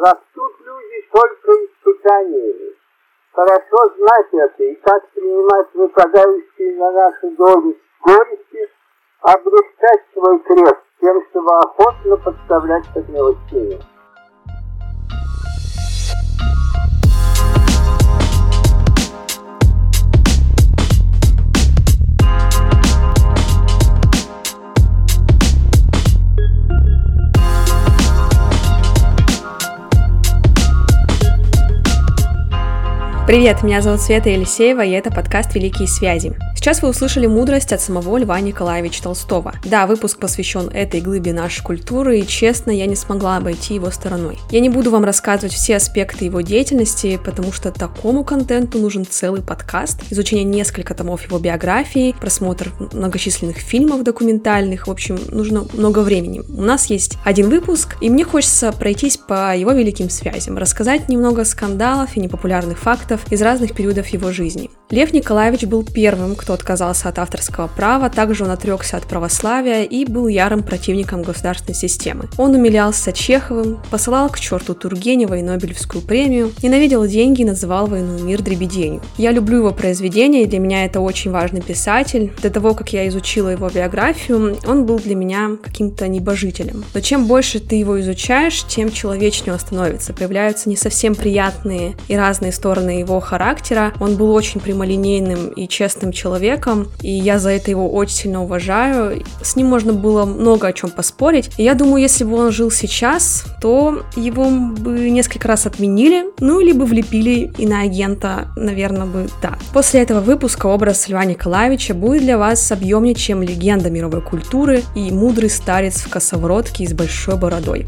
Растут люди только испытаниями. Хорошо знать это и как принимать выпадающие на наши доли горести, облегчать свой крест тем, чтобы охотно подставлять под него силу. Привет, меня зовут Света Елисеева, и это подкаст «Великие связи». Сейчас вы услышали мудрость от самого Льва Николаевича Толстого. Да, выпуск посвящен этой глыбе нашей культуры, и честно, я не смогла обойти его стороной. Я не буду вам рассказывать все аспекты его деятельности, потому что такому контенту нужен целый подкаст, изучение несколько томов его биографии, просмотр многочисленных фильмов документальных, в общем, нужно много времени. У нас есть один выпуск, и мне хочется пройтись по его великим связям, рассказать немного скандалов и непопулярных фактов из разных периодов его жизни. Лев Николаевич был первым, кто отказался от авторского права, также он отрекся от православия и был ярым противником государственной системы. Он умилялся Чеховым, посылал к черту Тургенева и Нобелевскую премию, ненавидел деньги и называл войну мир дребеденью. Я люблю его произведения, и для меня это очень важный писатель. До того, как я изучила его биографию, он был для меня каким-то небожителем. Но чем больше ты его изучаешь, тем человечнее он становится. Появляются не совсем приятные и разные стороны его характера. Он был очень прямолинейным и честным человеком, человеком, и я за это его очень сильно уважаю. С ним можно было много о чем поспорить. И я думаю, если бы он жил сейчас, то его бы несколько раз отменили, ну, либо влепили и на агента, наверное, бы да. После этого выпуска образ Льва Николаевича будет для вас объемнее, чем легенда мировой культуры и мудрый старец в косоворотке и с большой бородой.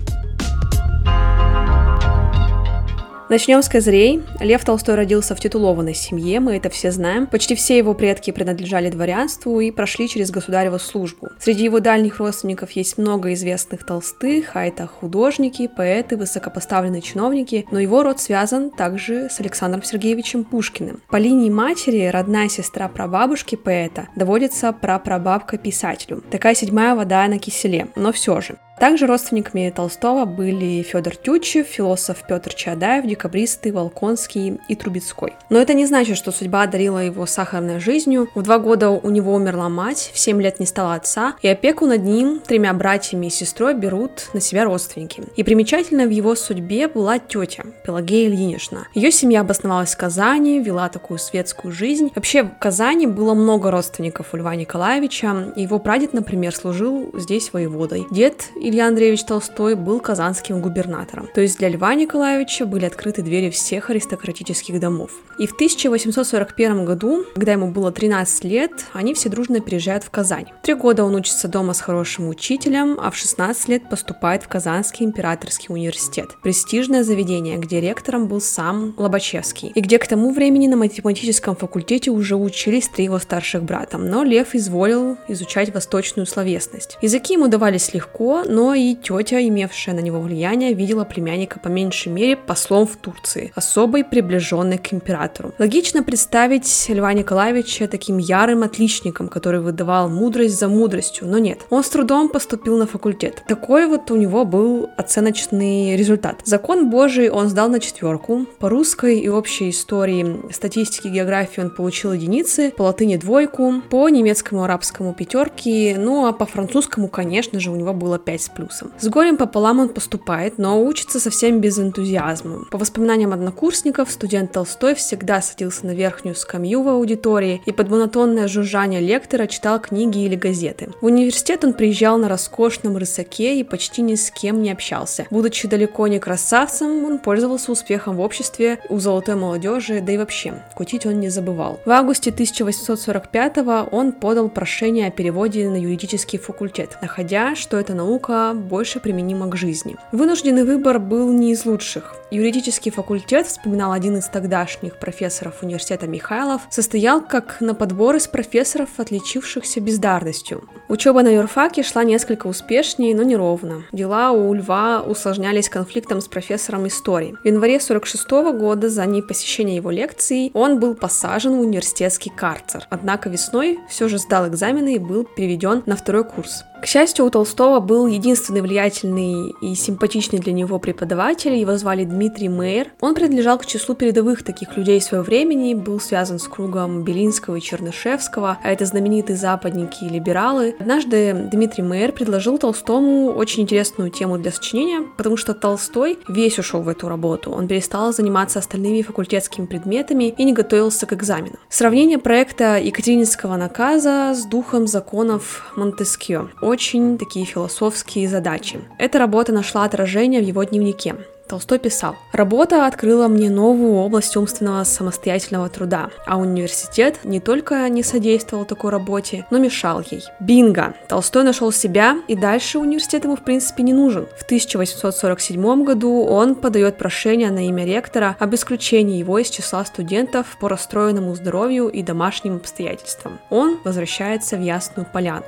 Начнем с козырей. Лев Толстой родился в титулованной семье, мы это все знаем. Почти все его предки принадлежали дворянству и прошли через государеву службу. Среди его дальних родственников есть много известных толстых, а это художники, поэты, высокопоставленные чиновники, но его род связан также с Александром Сергеевичем Пушкиным. По линии матери родная сестра прабабушки поэта доводится прапрабабка писателю. Такая седьмая вода на киселе, но все же. Также родственниками Толстого были Федор Тютчев, философ Петр Чадаев, декабристы Волконский и Трубецкой. Но это не значит, что судьба одарила его сахарной жизнью. В два года у него умерла мать, в семь лет не стало отца, и опеку над ним, тремя братьями и сестрой берут на себя родственники. И примечательно в его судьбе была тетя Пелагея Ильинична. Ее семья обосновалась в Казани, вела такую светскую жизнь. Вообще в Казани было много родственников у Льва Николаевича. Его прадед, например, служил здесь воеводой. Дед Илья Андреевич Толстой был казанским губернатором. То есть для Льва Николаевича были открыты двери всех аристократических домов. И в 1841 году, когда ему было 13 лет, они все дружно переезжают в Казань. Три года он учится дома с хорошим учителем, а в 16 лет поступает в Казанский императорский университет. Престижное заведение, где ректором был сам Лобачевский, и где к тому времени на математическом факультете уже учились три его старших брата. Но Лев изволил изучать восточную словесность. Языки ему давались легко, и тетя, имевшая на него влияние, видела племянника по меньшей мере послом в Турции, особой приближенной к императору. Логично представить Льва Николаевича таким ярым отличником, который выдавал мудрость за мудростью, но нет. Он с трудом поступил на факультет. Такой вот у него был оценочный результат. Закон Божий он сдал на четверку. По русской и общей истории, статистике, географии он получил единицы, по латыни двойку, по немецкому, арабскому пятерки, ну а по французскому, конечно же, у него было 5 с плюсом. С горем пополам он поступает, но учится совсем без энтузиазма. По воспоминаниям однокурсников, студент Толстой всегда садился на верхнюю скамью в аудитории и под монотонное жужжание лектора читал книги или газеты. В университет он приезжал на роскошном рысаке и почти ни с кем не общался. Будучи далеко не красавцем, он пользовался успехом в обществе у золотой молодежи, да и вообще, кутить он не забывал. В августе 1845 он подал прошение о переводе на юридический факультет, находя, что эта наука больше применима к жизни. Вынужденный выбор был не из лучших. Юридический факультет, вспоминал один из тогдашних профессоров университета Михайлов, состоял как на подбор из профессоров, отличившихся бездарностью. Учеба на юрфаке шла несколько успешнее, но неровно. Дела у Льва усложнялись конфликтом с профессором истории. В январе 46 года за непосещение его лекций он был посажен в университетский карцер. Однако весной все же сдал экзамены и был переведен на второй курс. К счастью, у Толстого был единственный единственный влиятельный и симпатичный для него преподаватель, его звали Дмитрий Мейер. Он принадлежал к числу передовых таких людей своего времени, был связан с кругом Белинского и Чернышевского, а это знаменитые западники и либералы. Однажды Дмитрий Мейер предложил Толстому очень интересную тему для сочинения, потому что Толстой весь ушел в эту работу. Он перестал заниматься остальными факультетскими предметами и не готовился к экзамену. Сравнение проекта Екатерининского наказа с духом законов Монтескио. Очень такие философские задачи. Эта работа нашла отражение в его дневнике. Толстой писал, «Работа открыла мне новую область умственного самостоятельного труда, а университет не только не содействовал такой работе, но мешал ей. Бинго! Толстой нашел себя, и дальше университет ему в принципе не нужен. В 1847 году он подает прошение на имя ректора об исключении его из числа студентов по расстроенному здоровью и домашним обстоятельствам. Он возвращается в Ясную Поляну.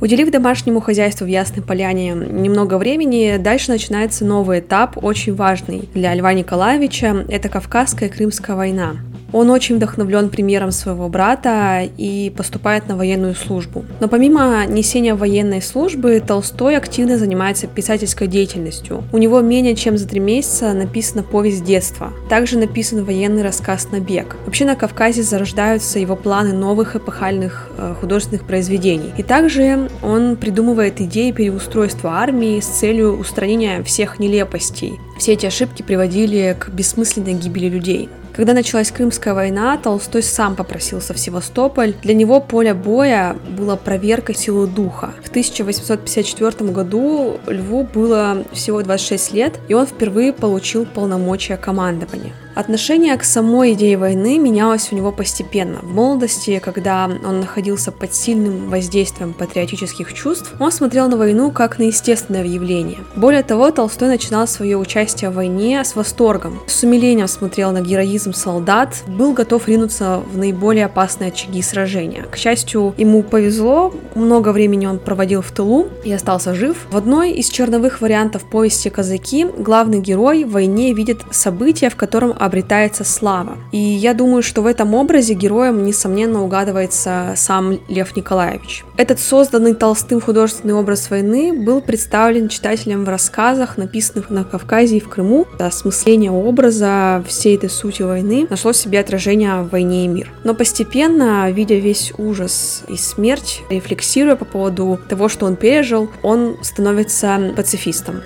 Уделив домашнему хозяйству в Ясной Поляне немного времени, дальше начинается новый этап, очень важный для Льва Николаевича, это Кавказская и Крымская война. Он очень вдохновлен примером своего брата и поступает на военную службу. Но помимо несения военной службы, Толстой активно занимается писательской деятельностью. У него менее чем за три месяца написана повесть детства. Также написан военный рассказ «Набег». Вообще на Кавказе зарождаются его планы новых эпохальных э, художественных произведений. И также он придумывает идеи переустройства армии с целью устранения всех нелепостей. Все эти ошибки приводили к бессмысленной гибели людей. Когда началась Крымская война, Толстой сам попросился в Севастополь. Для него поле боя было проверкой силы духа. В 1854 году Льву было всего 26 лет, и он впервые получил полномочия командования. Отношение к самой идее войны менялось у него постепенно. В молодости, когда он находился под сильным воздействием патриотических чувств, он смотрел на войну как на естественное явление. Более того, Толстой начинал свое участие в войне с восторгом, с умилением смотрел на героизм солдат, был готов ринуться в наиболее опасные очаги сражения. К счастью, ему повезло, много времени он проводил в тылу и остался жив. В одной из черновых вариантов повести «Казаки» главный герой в войне видит события, в котором обретается слава. И я думаю, что в этом образе героем, несомненно, угадывается сам Лев Николаевич. Этот созданный Толстым художественный образ войны был представлен читателям в рассказах, написанных на Кавказе и в Крыму. Осмысление образа всей этой сути войны нашло себе отражение в «Войне и мир». Но постепенно, видя весь ужас и смерть, рефлексируя по поводу того, что он пережил, он становится пацифистом.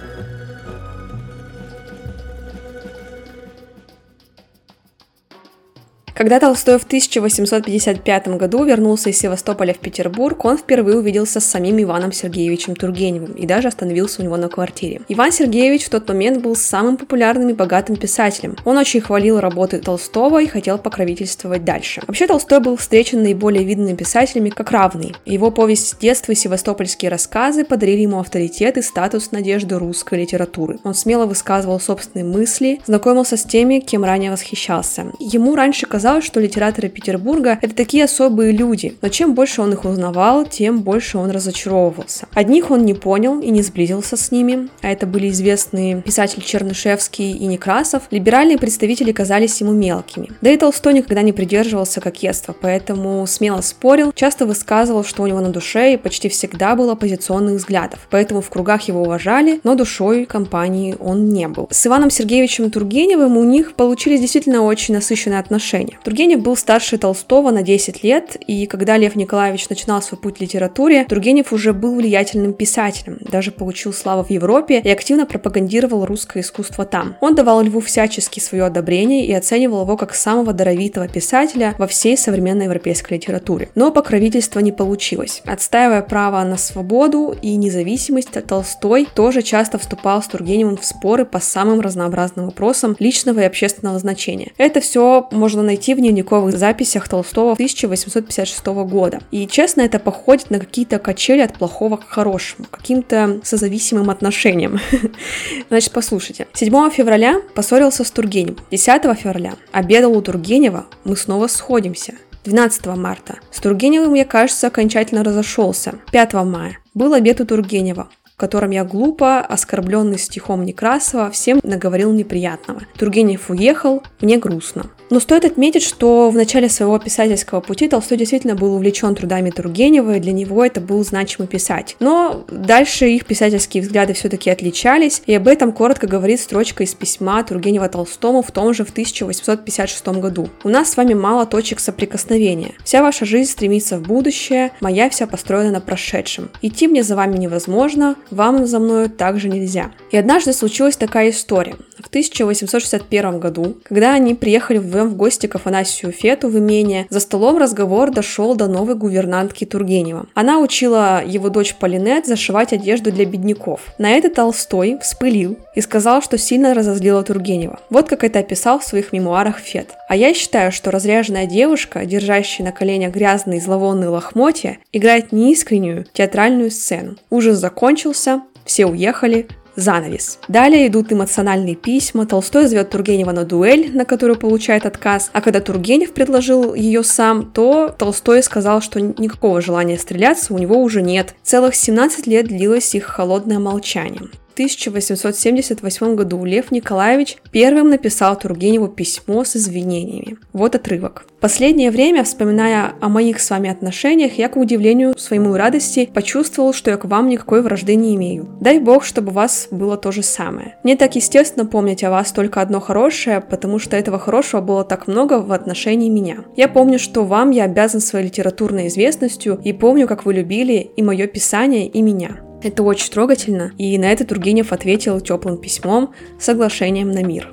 Когда Толстой в 1855 году вернулся из Севастополя в Петербург, он впервые увиделся с самим Иваном Сергеевичем Тургеневым и даже остановился у него на квартире. Иван Сергеевич в тот момент был самым популярным и богатым писателем. Он очень хвалил работы Толстого и хотел покровительствовать дальше. Вообще Толстой был встречен наиболее видными писателями как равный. Его повесть детства и севастопольские рассказы подарили ему авторитет и статус надежды русской литературы. Он смело высказывал собственные мысли, знакомился с теми, кем ранее восхищался. Ему раньше казалось, казалось, что литераторы Петербурга — это такие особые люди, но чем больше он их узнавал, тем больше он разочаровывался. Одних он не понял и не сблизился с ними, а это были известные писатель Чернышевский и Некрасов, либеральные представители казались ему мелкими. Да и Толстой никогда не придерживался кокетства, поэтому смело спорил, часто высказывал, что у него на душе и почти всегда был оппозиционных взглядов, поэтому в кругах его уважали, но душой компании он не был. С Иваном Сергеевичем Тургеневым у них получились действительно очень насыщенные отношения. Тургенев был старше Толстого на 10 лет, и когда Лев Николаевич начинал свой путь в литературе, Тургенев уже был влиятельным писателем, даже получил славу в Европе и активно пропагандировал русское искусство там. Он давал Льву всячески свое одобрение и оценивал его как самого даровитого писателя во всей современной европейской литературе. Но покровительства не получилось. Отстаивая право на свободу и независимость, Толстой тоже часто вступал с Тургеневым в споры по самым разнообразным вопросам личного и общественного значения. Это все можно найти найти в дневниковых записях Толстого 1856 года. И честно, это походит на какие-то качели от плохого к хорошему, каким-то созависимым отношениям. Значит, послушайте. 7 февраля поссорился с Тургеневым. 10 февраля обедал у Тургенева, мы снова сходимся. 12 марта. С Тургеневым, мне кажется, окончательно разошелся. 5 мая. Был обед у Тургенева. в котором я глупо, оскорбленный стихом Некрасова, всем наговорил неприятного. Тургенев уехал, мне грустно. Но стоит отметить, что в начале своего писательского пути Толстой действительно был увлечен трудами Тургенева, и для него это был значимый писать. Но дальше их писательские взгляды все-таки отличались, и об этом коротко говорит строчка из письма Тургенева Толстому в том же в 1856 году. У нас с вами мало точек соприкосновения. Вся ваша жизнь стремится в будущее, моя вся построена на прошедшем. Идти мне за вами невозможно, вам за мною также нельзя. И однажды случилась такая история. В 1861 году, когда они приехали вдвоем в гости к Афанасию Фету в имение, за столом разговор дошел до новой гувернантки Тургенева. Она учила его дочь Полинет зашивать одежду для бедняков. На это Толстой вспылил и сказал, что сильно разозлила Тургенева. Вот как это описал в своих мемуарах Фет. А я считаю, что разряженная девушка, держащая на коленях грязные зловонные лохмотья, играет неискреннюю театральную сцену. Ужас закончился, все уехали, занавес. Далее идут эмоциональные письма. Толстой зовет Тургенева на дуэль, на которую получает отказ. А когда Тургенев предложил ее сам, то Толстой сказал, что никакого желания стреляться у него уже нет. Целых 17 лет длилось их холодное молчание. 1878 году Лев Николаевич первым написал Тургеневу письмо с извинениями. Вот отрывок. Последнее время, вспоминая о моих с вами отношениях, я, к удивлению своему и радости, почувствовал, что я к вам никакой вражды не имею. Дай бог, чтобы у вас было то же самое. Мне так естественно помнить о вас только одно хорошее, потому что этого хорошего было так много в отношении меня. Я помню, что вам я обязан своей литературной известностью, и помню, как вы любили и мое писание, и меня. Это очень трогательно, и на это Тургенев ответил теплым письмом, соглашением на мир.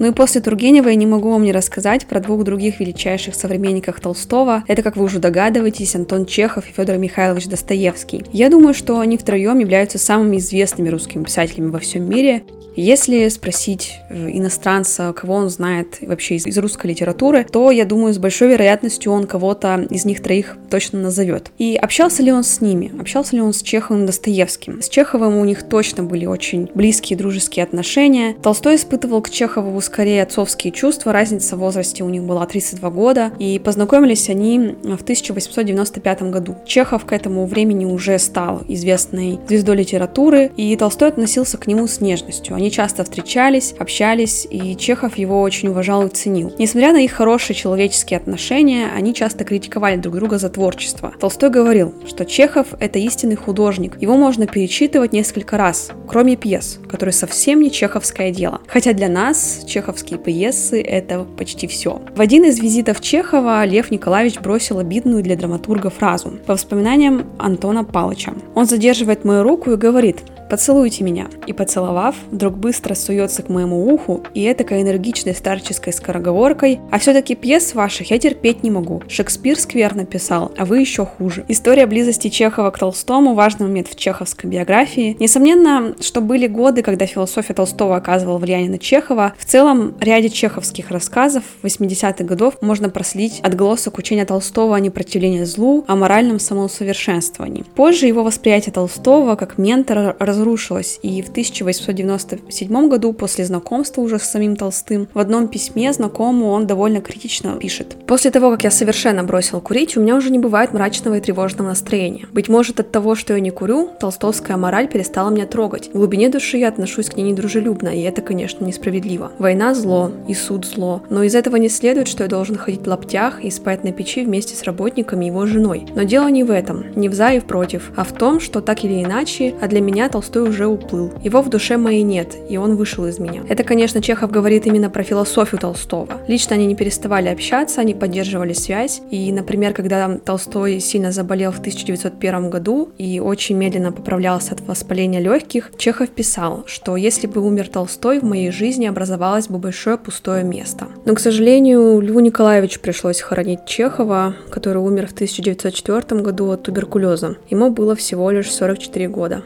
Ну и после Тургенева я не могу вам не рассказать про двух других величайших современников Толстого. Это, как вы уже догадываетесь, Антон Чехов и Федор Михайлович Достоевский. Я думаю, что они втроем являются самыми известными русскими писателями во всем мире. Если спросить э, иностранца, кого он знает вообще из, из русской литературы, то, я думаю, с большой вероятностью он кого-то из них троих точно назовет. И общался ли он с ними? Общался ли он с Чеховым Достоевским? С Чеховым у них точно были очень близкие дружеские отношения. Толстой испытывал к Чехову скорее отцовские чувства, разница в возрасте у них была 32 года, и познакомились они в 1895 году. Чехов к этому времени уже стал известной звездой литературы, и Толстой относился к нему с нежностью. Они часто встречались, общались, и Чехов его очень уважал и ценил. Несмотря на их хорошие человеческие отношения, они часто критиковали друг друга за творчество. Толстой говорил, что Чехов – это истинный художник. Его можно перечитывать несколько раз, кроме пьес, которые совсем не чеховское дело. Хотя для нас чеховские пьесы – это почти все. В один из визитов Чехова Лев Николаевич бросил обидную для драматурга фразу по воспоминаниям Антона Палыча. Он задерживает мою руку и говорит – «Поцелуйте меня». И поцеловав, вдруг быстро суется к моему уху и этакой энергичной старческой скороговоркой «А все-таки пьес ваших я терпеть не могу. Шекспир скверно писал, а вы еще хуже». История близости Чехова к Толстому – важный момент в чеховской биографии. Несомненно, что были годы, когда философия Толстого оказывала влияние на Чехова. В целом, ряде чеховских рассказов 80-х годов можно проследить отголосок учения Толстого о непротивлении злу, о моральном самоусовершенствовании. Позже его восприятие Толстого как ментора раз разрушилась, и в 1897 году, после знакомства уже с самим Толстым, в одном письме знакомому он довольно критично пишет. «После того, как я совершенно бросил курить, у меня уже не бывает мрачного и тревожного настроения. Быть может, от того, что я не курю, толстовская мораль перестала меня трогать. В глубине души я отношусь к ней недружелюбно, и это, конечно, несправедливо. Война – зло, и суд – зло. Но из этого не следует, что я должен ходить в лаптях и спать на печи вместе с работниками и его женой. Но дело не в этом, не в за и в против, а в том, что так или иначе, а для меня Толстой Толстой уже уплыл. Его в душе моей нет, и он вышел из меня. Это, конечно, Чехов говорит именно про философию Толстого. Лично они не переставали общаться, они поддерживали связь. И, например, когда Толстой сильно заболел в 1901 году и очень медленно поправлялся от воспаления легких, Чехов писал, что если бы умер Толстой, в моей жизни образовалось бы большое пустое место. Но, к сожалению, Льву Николаевичу пришлось хоронить Чехова, который умер в 1904 году от туберкулеза. Ему было всего лишь 44 года.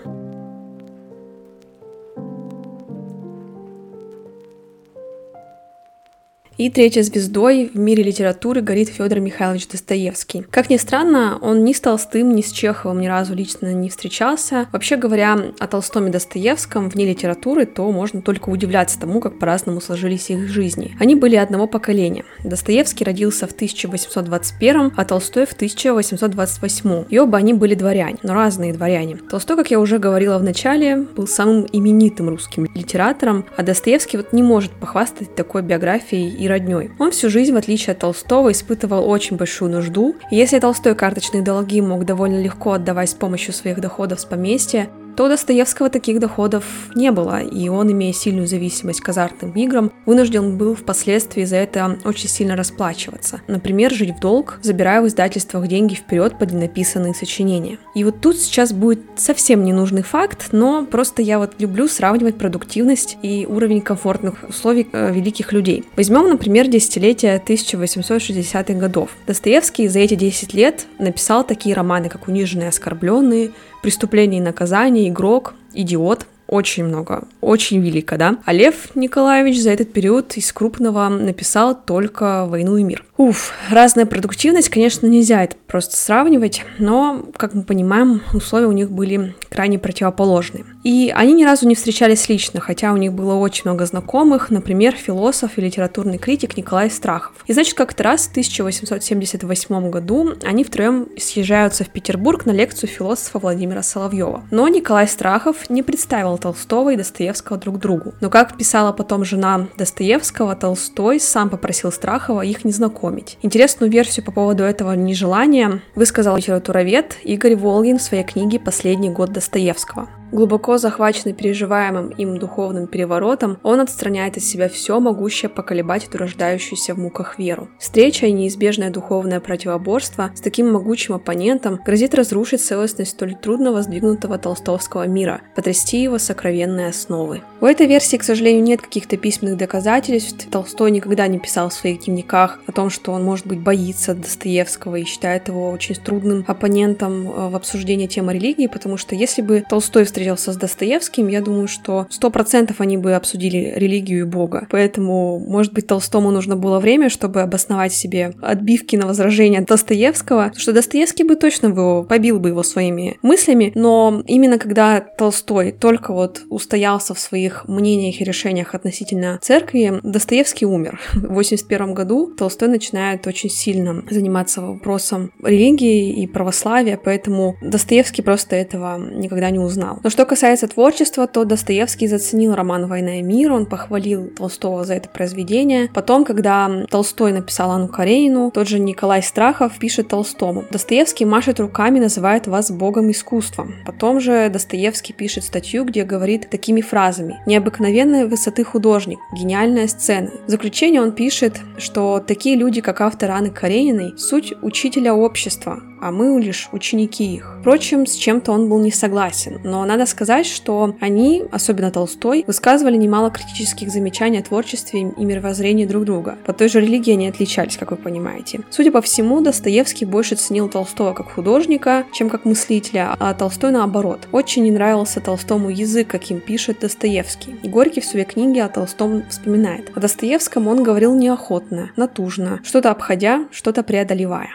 И третьей звездой в мире литературы горит Федор Михайлович Достоевский. Как ни странно, он ни с Толстым, ни с Чеховым ни разу лично не встречался. Вообще говоря, о Толстом и Достоевском вне литературы, то можно только удивляться тому, как по-разному сложились их жизни. Они были одного поколения. Достоевский родился в 1821, а Толстой в 1828. И оба они были дворяне, но разные дворяне. Толстой, как я уже говорила в начале, был самым именитым русским литератором, а Достоевский вот не может похвастать такой биографией и родней. Он всю жизнь, в отличие от Толстого, испытывал очень большую нужду. И если Толстой карточные долги мог довольно легко отдавать с помощью своих доходов с поместья, то у Достоевского таких доходов не было, и он, имея сильную зависимость к азартным играм, вынужден был впоследствии за это очень сильно расплачиваться. Например, жить в долг, забирая в издательствах деньги вперед под ненаписанные сочинения. И вот тут сейчас будет совсем ненужный факт, но просто я вот люблю сравнивать продуктивность и уровень комфортных условий э, великих людей. Возьмем, например, десятилетие 1860-х годов. Достоевский за эти 10 лет написал такие романы, как «Униженные оскорбленные», «Преступление и наказание», «Игрок», «Идиот», очень много, очень велико, да. А Лев Николаевич за этот период из крупного написал только «Войну и мир». Уф, разная продуктивность, конечно, нельзя это просто сравнивать, но, как мы понимаем, условия у них были крайне противоположные. И они ни разу не встречались лично, хотя у них было очень много знакомых, например, философ и литературный критик Николай Страхов. И значит, как-то раз в 1878 году они втроем съезжаются в Петербург на лекцию философа Владимира Соловьева. Но Николай Страхов не представил Толстого и Достоевского друг другу. Но, как писала потом жена Достоевского, Толстой сам попросил Страхова их не знакомить. Интересную версию по поводу этого нежелания высказал литературовед Игорь Волгин в своей книге «Последний год Достоевского». Глубоко захваченный переживаемым им духовным переворотом, он отстраняет от себя все могущее поколебать эту рождающуюся в муках веру. Встреча и неизбежное духовное противоборство с таким могучим оппонентом грозит разрушить целостность столь трудно воздвигнутого толстовского мира, потрясти его сокровенные основы. У этой версии, к сожалению, нет каких-то письменных доказательств. Толстой никогда не писал в своих дневниках о том, что он, может быть, боится Достоевского и считает его очень трудным оппонентом э, в обсуждении темы религии, потому что если бы Толстой встретил встретился с Достоевским, я думаю, что сто процентов они бы обсудили религию и Бога. Поэтому, может быть, Толстому нужно было время, чтобы обосновать себе отбивки на возражения Достоевского, что Достоевский бы точно его, побил бы его своими мыслями, но именно когда Толстой только вот устоялся в своих мнениях и решениях относительно церкви, Достоевский умер. В 81 году Толстой начинает очень сильно заниматься вопросом религии и православия, поэтому Достоевский просто этого никогда не узнал. Но что касается творчества, то Достоевский заценил роман «Война и мир», он похвалил Толстого за это произведение. Потом, когда Толстой написал Анну Каренину, тот же Николай Страхов пишет Толстому. Достоевский машет руками, называет вас богом искусства. Потом же Достоевский пишет статью, где говорит такими фразами. «Необыкновенной высоты художник, гениальная сцена». В заключение он пишет, что такие люди, как автор Анны Карениной, суть учителя общества, а мы лишь ученики их. Впрочем, с чем-то он был не согласен, но надо сказать, что они, особенно Толстой, высказывали немало критических замечаний о творчестве и мировоззрении друг друга. По той же религии они отличались, как вы понимаете. Судя по всему, Достоевский больше ценил Толстого как художника, чем как мыслителя, а Толстой наоборот. Очень не нравился Толстому язык, каким пишет Достоевский. И Горький в своей книге о Толстом вспоминает. О Достоевском он говорил неохотно, натужно, что-то обходя, что-то преодолевая.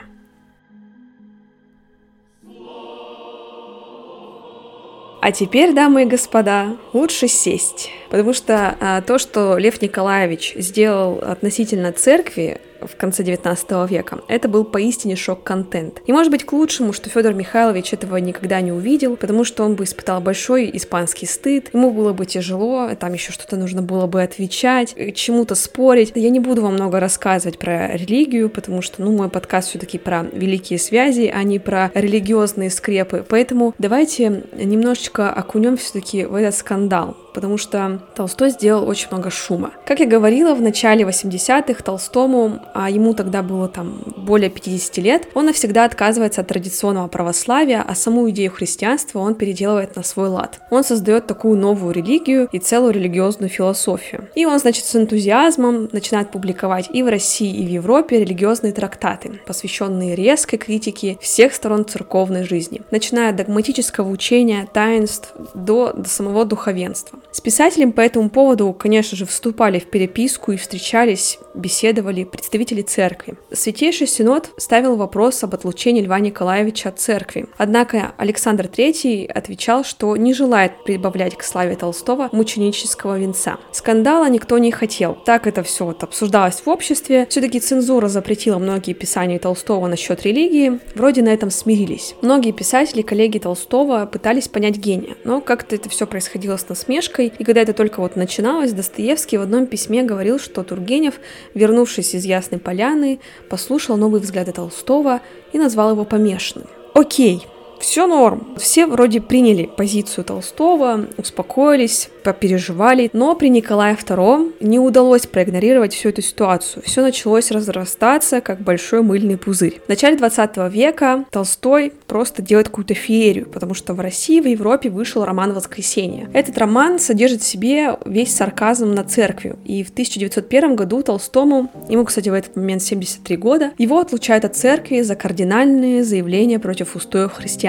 А теперь, дамы и господа, лучше сесть, потому что а, то, что Лев Николаевич сделал относительно церкви, в конце 19 века. Это был поистине шок-контент. И может быть к лучшему, что Федор Михайлович этого никогда не увидел, потому что он бы испытал большой испанский стыд, ему было бы тяжело, там еще что-то нужно было бы отвечать, чему-то спорить. Я не буду вам много рассказывать про религию, потому что, ну, мой подкаст все-таки про великие связи, а не про религиозные скрепы. Поэтому давайте немножечко окунем все-таки в этот скандал потому что Толстой сделал очень много шума. Как я говорила, в начале 80-х Толстому, а ему тогда было там более 50 лет, он навсегда отказывается от традиционного православия, а саму идею христианства он переделывает на свой лад. Он создает такую новую религию и целую религиозную философию. И он, значит, с энтузиазмом начинает публиковать и в России, и в Европе религиозные трактаты, посвященные резкой критике всех сторон церковной жизни, начиная от догматического учения, таинств до, до самого духовенства. С писателем по этому поводу, конечно же, вступали в переписку и встречались, беседовали представители церкви. Святейший Синод ставил вопрос об отлучении Льва Николаевича от церкви. Однако Александр III отвечал, что не желает прибавлять к славе Толстого мученического венца. Скандала никто не хотел. Так это все вот обсуждалось в обществе. Все-таки цензура запретила многие писания Толстого насчет религии. Вроде на этом смирились. Многие писатели, коллеги Толстого пытались понять гения, но как-то это все происходило с насмешкой. И когда это только вот начиналось, Достоевский в одном письме говорил, что Тургенев, вернувшись из Ясной Поляны, послушал новые взгляды Толстого и назвал его помешанным. Окей, все норм. Все вроде приняли позицию Толстого, успокоились, попереживали, но при Николае II не удалось проигнорировать всю эту ситуацию. Все началось разрастаться, как большой мыльный пузырь. В начале 20 века Толстой просто делает какую-то феерию, потому что в России, в Европе вышел роман «Воскресенье». Этот роман содержит в себе весь сарказм на церкви, и в 1901 году Толстому, ему, кстати, в этот момент 73 года, его отлучают от церкви за кардинальные заявления против устоев христианства.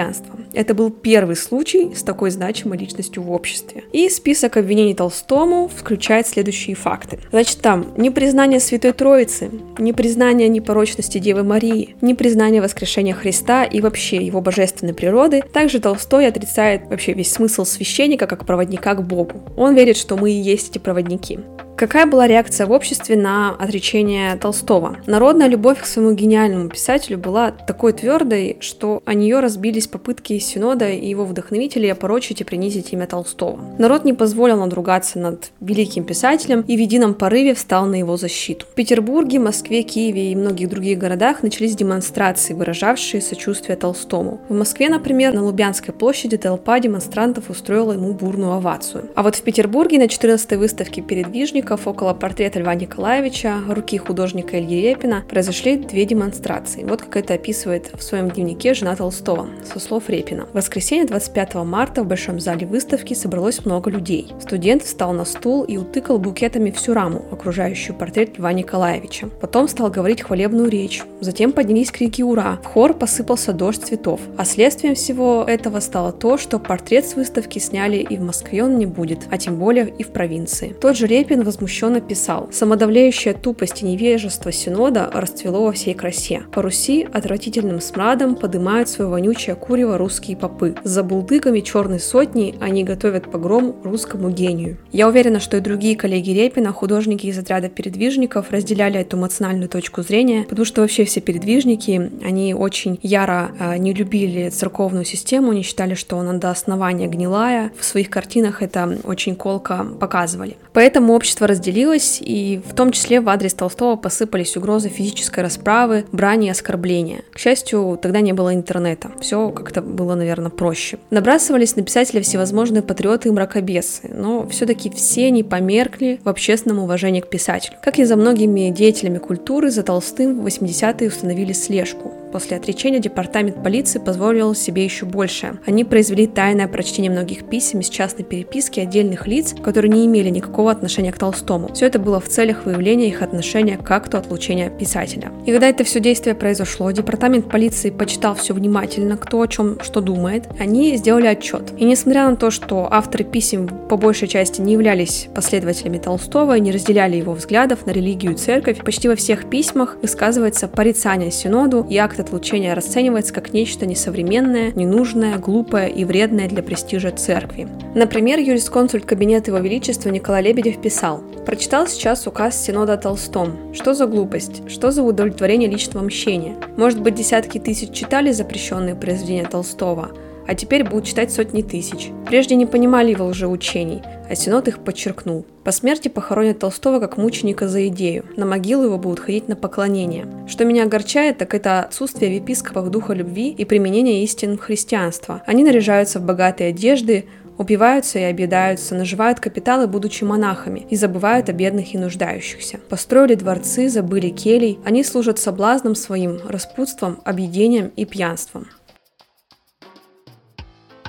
Это был первый случай с такой значимой личностью в обществе. И список обвинений Толстому включает следующие факты. Значит, там непризнание Святой Троицы, непризнание непорочности Девы Марии, непризнание воскрешения Христа и вообще его божественной природы. Также Толстой отрицает вообще весь смысл священника как проводника к Богу. Он верит, что мы и есть эти проводники. Какая была реакция в обществе на отречение Толстого? Народная любовь к своему гениальному писателю была такой твердой, что о нее разбились попытки Синода и его вдохновителей опорочить и принизить имя Толстого. Народ не позволил надругаться над великим писателем и в едином порыве встал на его защиту. В Петербурге, Москве, Киеве и многих других городах начались демонстрации, выражавшие сочувствие Толстому. В Москве, например, на Лубянской площади толпа демонстрантов устроила ему бурную овацию. А вот в Петербурге на 14-й выставке передвижников художников около портрета Льва Николаевича, руки художника Ильи Репина, произошли две демонстрации. Вот как это описывает в своем дневнике жена Толстого, со слов Репина. В воскресенье 25 марта в Большом зале выставки собралось много людей. Студент встал на стул и утыкал букетами всю раму, окружающую портрет Льва Николаевича. Потом стал говорить хвалебную речь. Затем поднялись крики «Ура!». В хор посыпался дождь цветов. А следствием всего этого стало то, что портрет с выставки сняли и в Москве он не будет, а тем более и в провинции. Тот же Репин возмущенно писал «Самодавляющая тупость и невежество Синода расцвело во всей красе. По Руси отвратительным смрадом подымают свое вонючее курево русские попы. За булдыгами черной сотни они готовят погром русскому гению». Я уверена, что и другие коллеги Репина, художники из отряда передвижников, разделяли эту эмоциональную точку зрения, потому что вообще все передвижники, они очень яро э, не любили церковную систему, они считали, что она до основания гнилая. В своих картинах это очень колко показывали. Поэтому общество Общество разделилось, и в том числе в адрес Толстого посыпались угрозы физической расправы, брани и оскорбления. К счастью, тогда не было интернета. Все как-то было, наверное, проще. Набрасывались на писателя всевозможные патриоты и мракобесы, но все-таки все не померкли в общественном уважении к писателю. Как и за многими деятелями культуры, за Толстым в 80-е установили слежку. После отречения департамент полиции позволил себе еще больше. Они произвели тайное прочтение многих писем из частной переписки отдельных лиц, которые не имели никакого отношения к Толстому. Все это было в целях выявления их отношения к акту отлучения писателя. И когда это все действие произошло, департамент полиции почитал все внимательно, кто о чем что думает, они сделали отчет. И несмотря на то, что авторы писем по большей части не являлись последователями Толстого и не разделяли его взглядов на религию и церковь, почти во всех письмах высказывается порицание Синоду и акт отлучения расценивается как нечто несовременное, ненужное, глупое и вредное для престижа церкви. Например, юрисконсульт Кабинета Его Величества Николай Лебедев писал «Прочитал сейчас указ Синода Толстом. Что за глупость? Что за удовлетворение личного мщения? Может быть, десятки тысяч читали запрещенные произведения Толстого, а теперь будут читать сотни тысяч. Прежде не понимали его лжеучений, а Синод их подчеркнул. По смерти похоронят Толстого как мученика за идею. На могилу его будут ходить на поклонение. Что меня огорчает, так это отсутствие в епископах духа любви и применения истин христианства. Они наряжаются в богатые одежды, Упиваются и объедаются, наживают капиталы, будучи монахами, и забывают о бедных и нуждающихся. Построили дворцы, забыли келей, они служат соблазном своим, распутством, объедением и пьянством.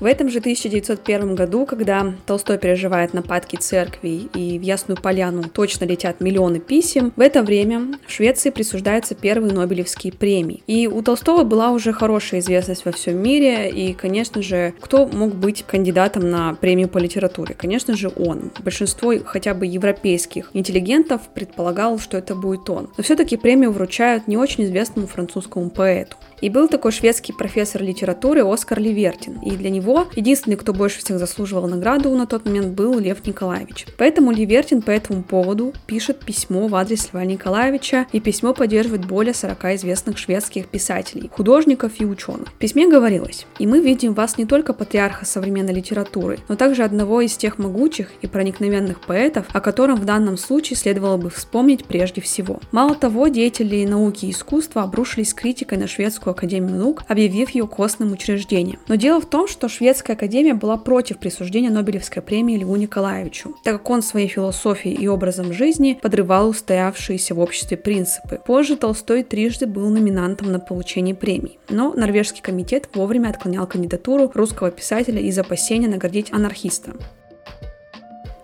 В этом же 1901 году, когда Толстой переживает нападки церкви и в Ясную Поляну точно летят миллионы писем, в это время в Швеции присуждаются первые Нобелевские премии. И у Толстого была уже хорошая известность во всем мире, и, конечно же, кто мог быть кандидатом на премию по литературе? Конечно же, он. Большинство хотя бы европейских интеллигентов предполагал, что это будет он. Но все-таки премию вручают не очень известному французскому поэту. И был такой шведский профессор литературы Оскар Ливертин. И для него единственный, кто больше всех заслуживал награду на тот момент, был Лев Николаевич. Поэтому Ливертин по этому поводу пишет письмо в адрес Льва Николаевича, и письмо поддерживает более 40 известных шведских писателей, художников и ученых. В письме говорилось, и мы видим вас не только патриарха современной литературы, но также одного из тех могучих и проникновенных поэтов, о котором в данном случае следовало бы вспомнить прежде всего. Мало того, деятели науки и искусства обрушились критикой на шведскую Академию наук, объявив ее костным учреждением. Но дело в том, что Шведская Академия была против присуждения Нобелевской премии Льву Николаевичу, так как он своей философией и образом жизни подрывал устоявшиеся в обществе принципы. Позже Толстой трижды был номинантом на получение премии, но норвежский комитет вовремя отклонял кандидатуру русского писателя из опасения наградить анархиста.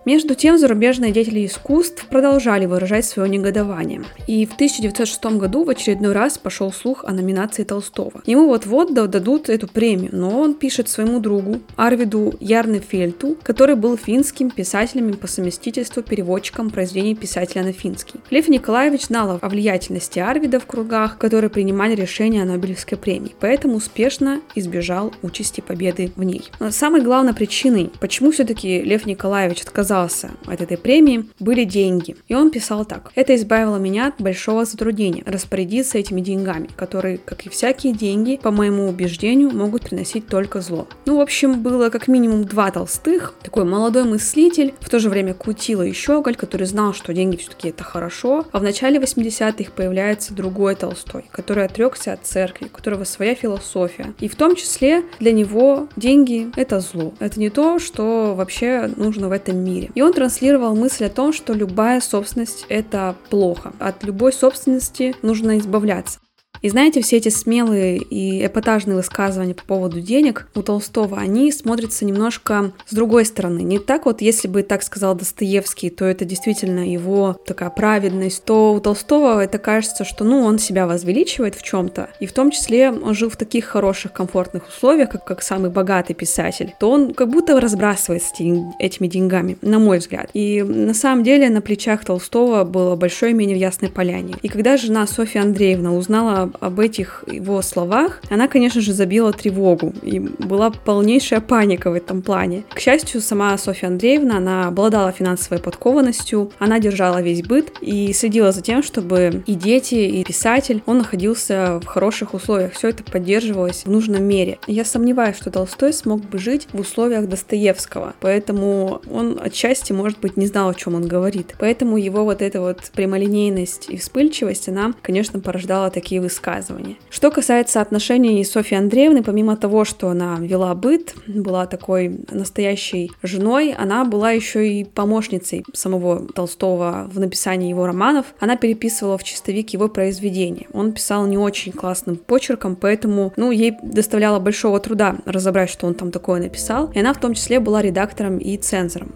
Между тем, зарубежные деятели искусств продолжали выражать свое негодование. И в 1906 году в очередной раз пошел слух о номинации Толстого. Ему вот-вот дадут эту премию, но он пишет своему другу Арвиду Ярнефельту, который был финским писателем и по совместительству переводчиком произведений писателя на финский. Лев Николаевич знал о влиятельности Арвида в кругах, которые принимали решение о Нобелевской премии, поэтому успешно избежал участи победы в ней. Но самой главной причиной, почему все-таки Лев Николаевич отказался отказался от этой премии, были деньги. И он писал так. Это избавило меня от большого затруднения распорядиться этими деньгами, которые, как и всякие деньги, по моему убеждению, могут приносить только зло. Ну, в общем, было как минимум два толстых. Такой молодой мыслитель, в то же время Кутила и Щеголь, который знал, что деньги все-таки это хорошо. А в начале 80-х появляется другой Толстой, который отрекся от церкви, у которого своя философия. И в том числе для него деньги — это зло. Это не то, что вообще нужно в этом мире. И он транслировал мысль о том, что любая собственность — это плохо. От любой собственности нужно избавляться. И знаете, все эти смелые и эпатажные высказывания по поводу денег у Толстого, они смотрятся немножко с другой стороны. Не так вот, если бы так сказал Достоевский, то это действительно его такая праведность, то у Толстого это кажется, что ну он себя возвеличивает в чем-то, и в том числе он жил в таких хороших, комфортных условиях, как, как самый богатый писатель, то он как будто разбрасывается этими деньгами, на мой взгляд. И на самом деле на плечах Толстого было большое имение в Ясной Поляне. И когда жена Софья Андреевна узнала об этих его словах, она, конечно же, забила тревогу, и была полнейшая паника в этом плане. К счастью, сама Софья Андреевна, она обладала финансовой подкованностью, она держала весь быт и следила за тем, чтобы и дети, и писатель, он находился в хороших условиях. Все это поддерживалось в нужном мере. Я сомневаюсь, что Толстой смог бы жить в условиях Достоевского, поэтому он отчасти, может быть, не знал, о чем он говорит. Поэтому его вот эта вот прямолинейность и вспыльчивость, она, конечно, порождала такие высказывания высказывания. Что касается отношений Софьи Андреевны, помимо того, что она вела быт, была такой настоящей женой, она была еще и помощницей самого Толстого в написании его романов. Она переписывала в чистовик его произведения. Он писал не очень классным почерком, поэтому, ну, ей доставляло большого труда разобрать, что он там такое написал. И она в том числе была редактором и цензором.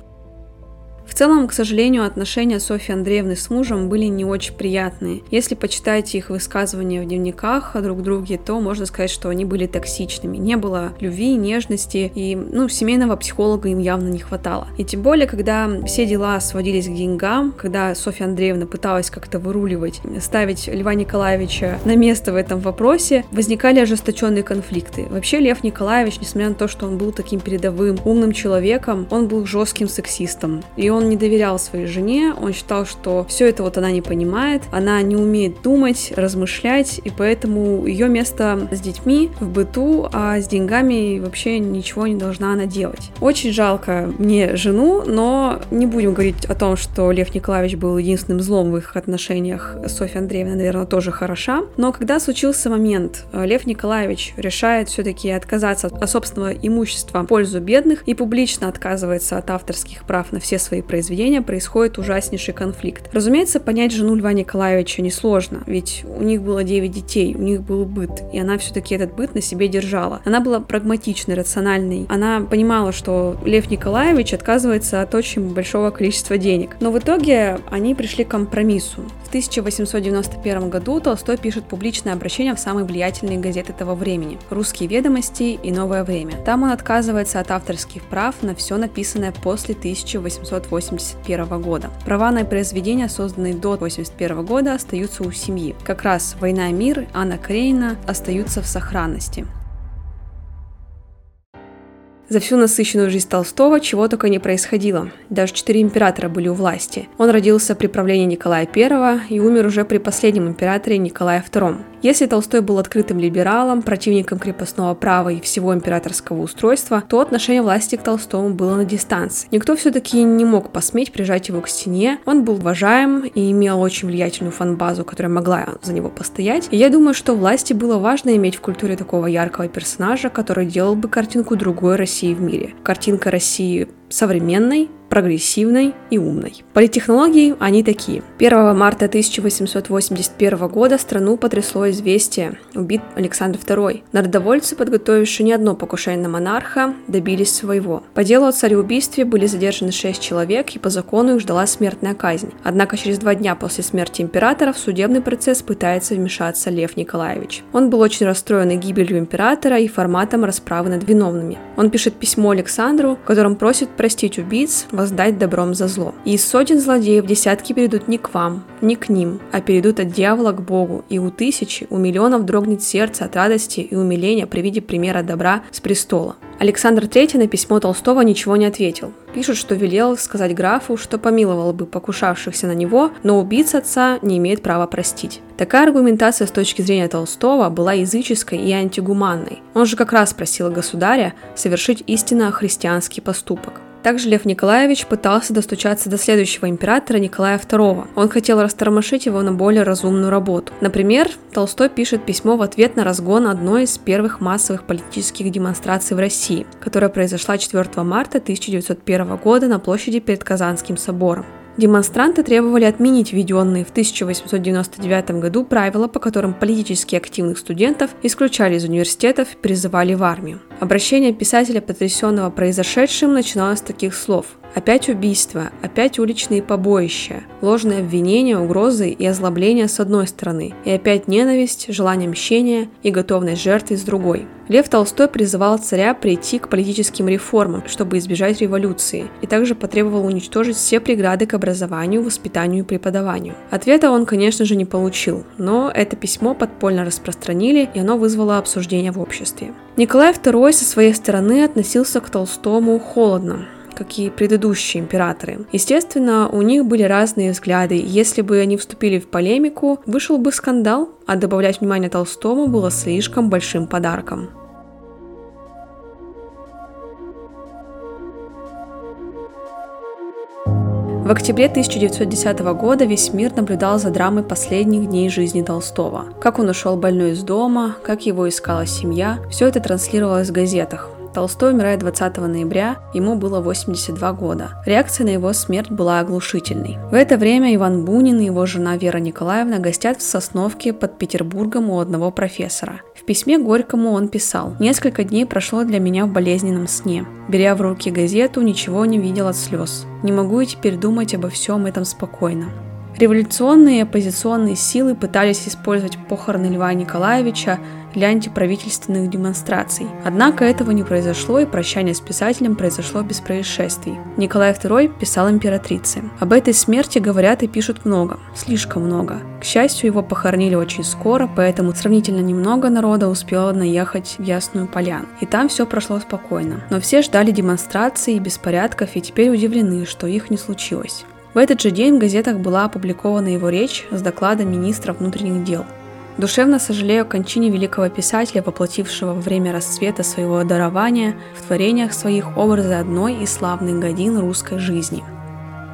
В целом, к сожалению, отношения Софьи Андреевны с мужем были не очень приятные. Если почитать их высказывания в дневниках о друг друге, то можно сказать, что они были токсичными. Не было любви, нежности, и, ну, семейного психолога им явно не хватало. И тем более, когда все дела сводились к деньгам, когда Софья Андреевна пыталась как-то выруливать, ставить Льва Николаевича на место в этом вопросе, возникали ожесточенные конфликты. Вообще, Лев Николаевич, несмотря на то, что он был таким передовым, умным человеком, он был жестким сексистом. И он не доверял своей жене, он считал, что все это вот она не понимает, она не умеет думать, размышлять, и поэтому ее место с детьми в быту, а с деньгами вообще ничего не должна она делать. Очень жалко мне жену, но не будем говорить о том, что Лев Николаевич был единственным злом в их отношениях. Софья Андреевна, наверное, тоже хороша. Но когда случился момент, Лев Николаевич решает все-таки отказаться от собственного имущества в пользу бедных и публично отказывается от авторских прав на все свои произведения происходит ужаснейший конфликт. Разумеется, понять жену Льва Николаевича несложно, ведь у них было 9 детей, у них был быт, и она все-таки этот быт на себе держала. Она была прагматичной, рациональной. Она понимала, что Лев Николаевич отказывается от очень большого количества денег. Но в итоге они пришли к компромиссу. В 1891 году Толстой пишет публичное обращение в самые влиятельные газеты того времени – «Русские ведомости» и «Новое время». Там он отказывается от авторских прав на все написанное после 1881 года. Права на произведения, созданные до 1881 года, остаются у семьи. Как раз «Война и мир» Анна Крейна остаются в сохранности. За всю насыщенную жизнь Толстого чего только не происходило. Даже четыре императора были у власти. Он родился при правлении Николая I и умер уже при последнем императоре Николае II. Если Толстой был открытым либералом, противником крепостного права и всего императорского устройства, то отношение власти к Толстому было на дистанции. Никто все-таки не мог посметь прижать его к стене. Он был уважаем и имел очень влиятельную фан-базу, которая могла за него постоять. И я думаю, что власти было важно иметь в культуре такого яркого персонажа, который делал бы картинку другой России в мире. Картинка России современной, прогрессивной и умной. Политтехнологии они такие. 1 марта 1881 года страну потрясло известие. Убит Александр II. Народовольцы, подготовившие не одно покушение на монарха, добились своего. По делу о цареубийстве были задержаны 6 человек, и по закону их ждала смертная казнь. Однако через два дня после смерти императора в судебный процесс пытается вмешаться Лев Николаевич. Он был очень расстроен и гибелью императора, и форматом расправы над виновными. Он пишет письмо Александру, в котором просит простить убийц, воздать добром за зло. И из сотен злодеев десятки перейдут не к вам, не к ним, а перейдут от дьявола к Богу, и у тысячи, у миллионов дрогнет сердце от радости и умиления при виде примера добра с престола. Александр III на письмо Толстого ничего не ответил. Пишут, что велел сказать графу, что помиловал бы покушавшихся на него, но убийца отца не имеет права простить. Такая аргументация с точки зрения Толстого была языческой и антигуманной. Он же как раз просил государя совершить истинно христианский поступок. Также Лев Николаевич пытался достучаться до следующего императора Николая II. Он хотел растормошить его на более разумную работу. Например, Толстой пишет письмо в ответ на разгон одной из первых массовых политических демонстраций в России, которая произошла 4 марта 1901 года на площади перед Казанским собором. Демонстранты требовали отменить введенные в 1899 году правила, по которым политически активных студентов исключали из университетов и призывали в армию. Обращение писателя, потрясенного произошедшим, начиналось с таких слов – Опять убийства, опять уличные побоища, ложные обвинения, угрозы и озлобления с одной стороны, и опять ненависть, желание мщения и готовность жертвы с другой. Лев Толстой призывал царя прийти к политическим реформам, чтобы избежать революции, и также потребовал уничтожить все преграды к образованию, воспитанию и преподаванию. Ответа он, конечно же, не получил, но это письмо подпольно распространили, и оно вызвало обсуждение в обществе. Николай II со своей стороны относился к Толстому холодно как и предыдущие императоры. Естественно, у них были разные взгляды. Если бы они вступили в полемику, вышел бы скандал, а добавлять внимание Толстому было слишком большим подарком. В октябре 1910 года весь мир наблюдал за драмой последних дней жизни Толстого. Как он ушел больной из дома, как его искала семья, все это транслировалось в газетах. Толстой умирает 20 ноября, ему было 82 года. Реакция на его смерть была оглушительной. В это время Иван Бунин и его жена Вера Николаевна гостят в Сосновке под Петербургом у одного профессора. В письме Горькому он писал «Несколько дней прошло для меня в болезненном сне. Беря в руки газету, ничего не видел от слез. Не могу и теперь думать обо всем этом спокойно. Революционные и оппозиционные силы пытались использовать похороны Льва Николаевича для антиправительственных демонстраций. Однако этого не произошло, и прощание с писателем произошло без происшествий. Николай II писал императрице. Об этой смерти говорят и пишут много, слишком много. К счастью, его похоронили очень скоро, поэтому сравнительно немного народа успело наехать в Ясную Поляну. И там все прошло спокойно. Но все ждали демонстраций и беспорядков и теперь удивлены, что их не случилось. В этот же день в газетах была опубликована его речь с докладом министра внутренних дел. Душевно сожалею о кончине великого писателя, воплотившего во время расцвета своего дарования в творениях своих образы одной из славных годин русской жизни.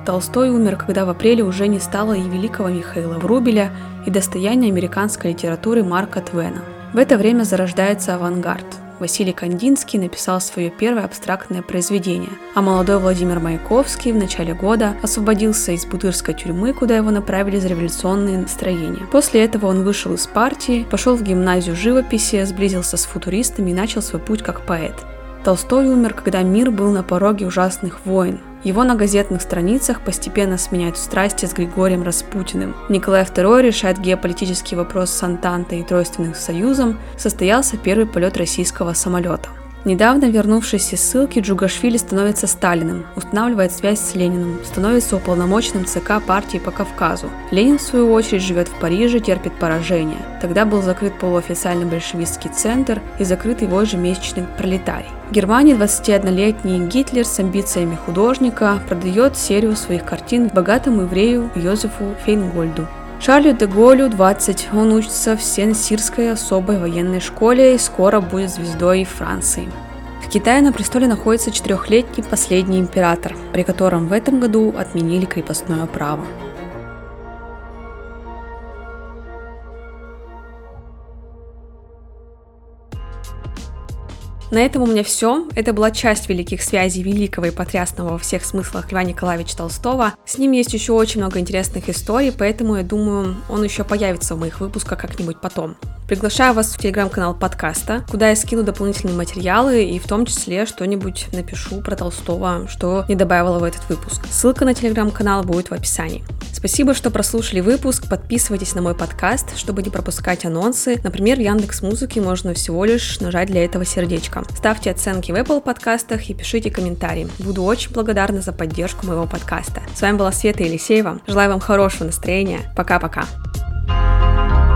Толстой умер, когда в апреле уже не стало и великого Михаила Врубеля, и достояния американской литературы Марка Твена. В это время зарождается авангард. Василий Кандинский написал свое первое абстрактное произведение, а молодой Владимир Маяковский в начале года освободился из Бутырской тюрьмы, куда его направили за революционные настроения. После этого он вышел из партии, пошел в гимназию живописи, сблизился с футуристами и начал свой путь как поэт. Толстой умер, когда мир был на пороге ужасных войн. Его на газетных страницах постепенно сменяют страсти с Григорием Распутиным. Николай II решает геополитический вопрос с Антантой и Тройственным Союзом, состоялся первый полет российского самолета. Недавно вернувшись из ссылки, Джугашвили становится Сталиным, устанавливает связь с Лениным, становится уполномоченным ЦК партии по Кавказу. Ленин, в свою очередь, живет в Париже, терпит поражение. Тогда был закрыт полуофициальный большевистский центр и закрыт его ежемесячный пролетарий. В Германии 21-летний Гитлер с амбициями художника продает серию своих картин богатому еврею Йозефу Фейнгольду. Шарлю де Голю 20. Он учится в Сен-Сирской особой военной школе и скоро будет звездой Франции. В Китае на престоле находится четырехлетний последний император, при котором в этом году отменили крепостное право. На этом у меня все. Это была часть великих связей великого и потрясного во всех смыслах Льва Николаевича Толстого. С ним есть еще очень много интересных историй, поэтому я думаю, он еще появится в моих выпусках как-нибудь потом. Приглашаю вас в телеграм-канал подкаста, куда я скину дополнительные материалы и в том числе что-нибудь напишу про Толстого, что не добавила в этот выпуск. Ссылка на телеграм-канал будет в описании. Спасибо, что прослушали выпуск. Подписывайтесь на мой подкаст, чтобы не пропускать анонсы. Например, в Яндекс Музыке можно всего лишь нажать для этого сердечко успеха. Ставьте оценки в Apple подкастах и пишите комментарии. Буду очень благодарна за поддержку моего подкаста. С вами была Света Елисеева. Желаю вам хорошего настроения. Пока-пока. thank you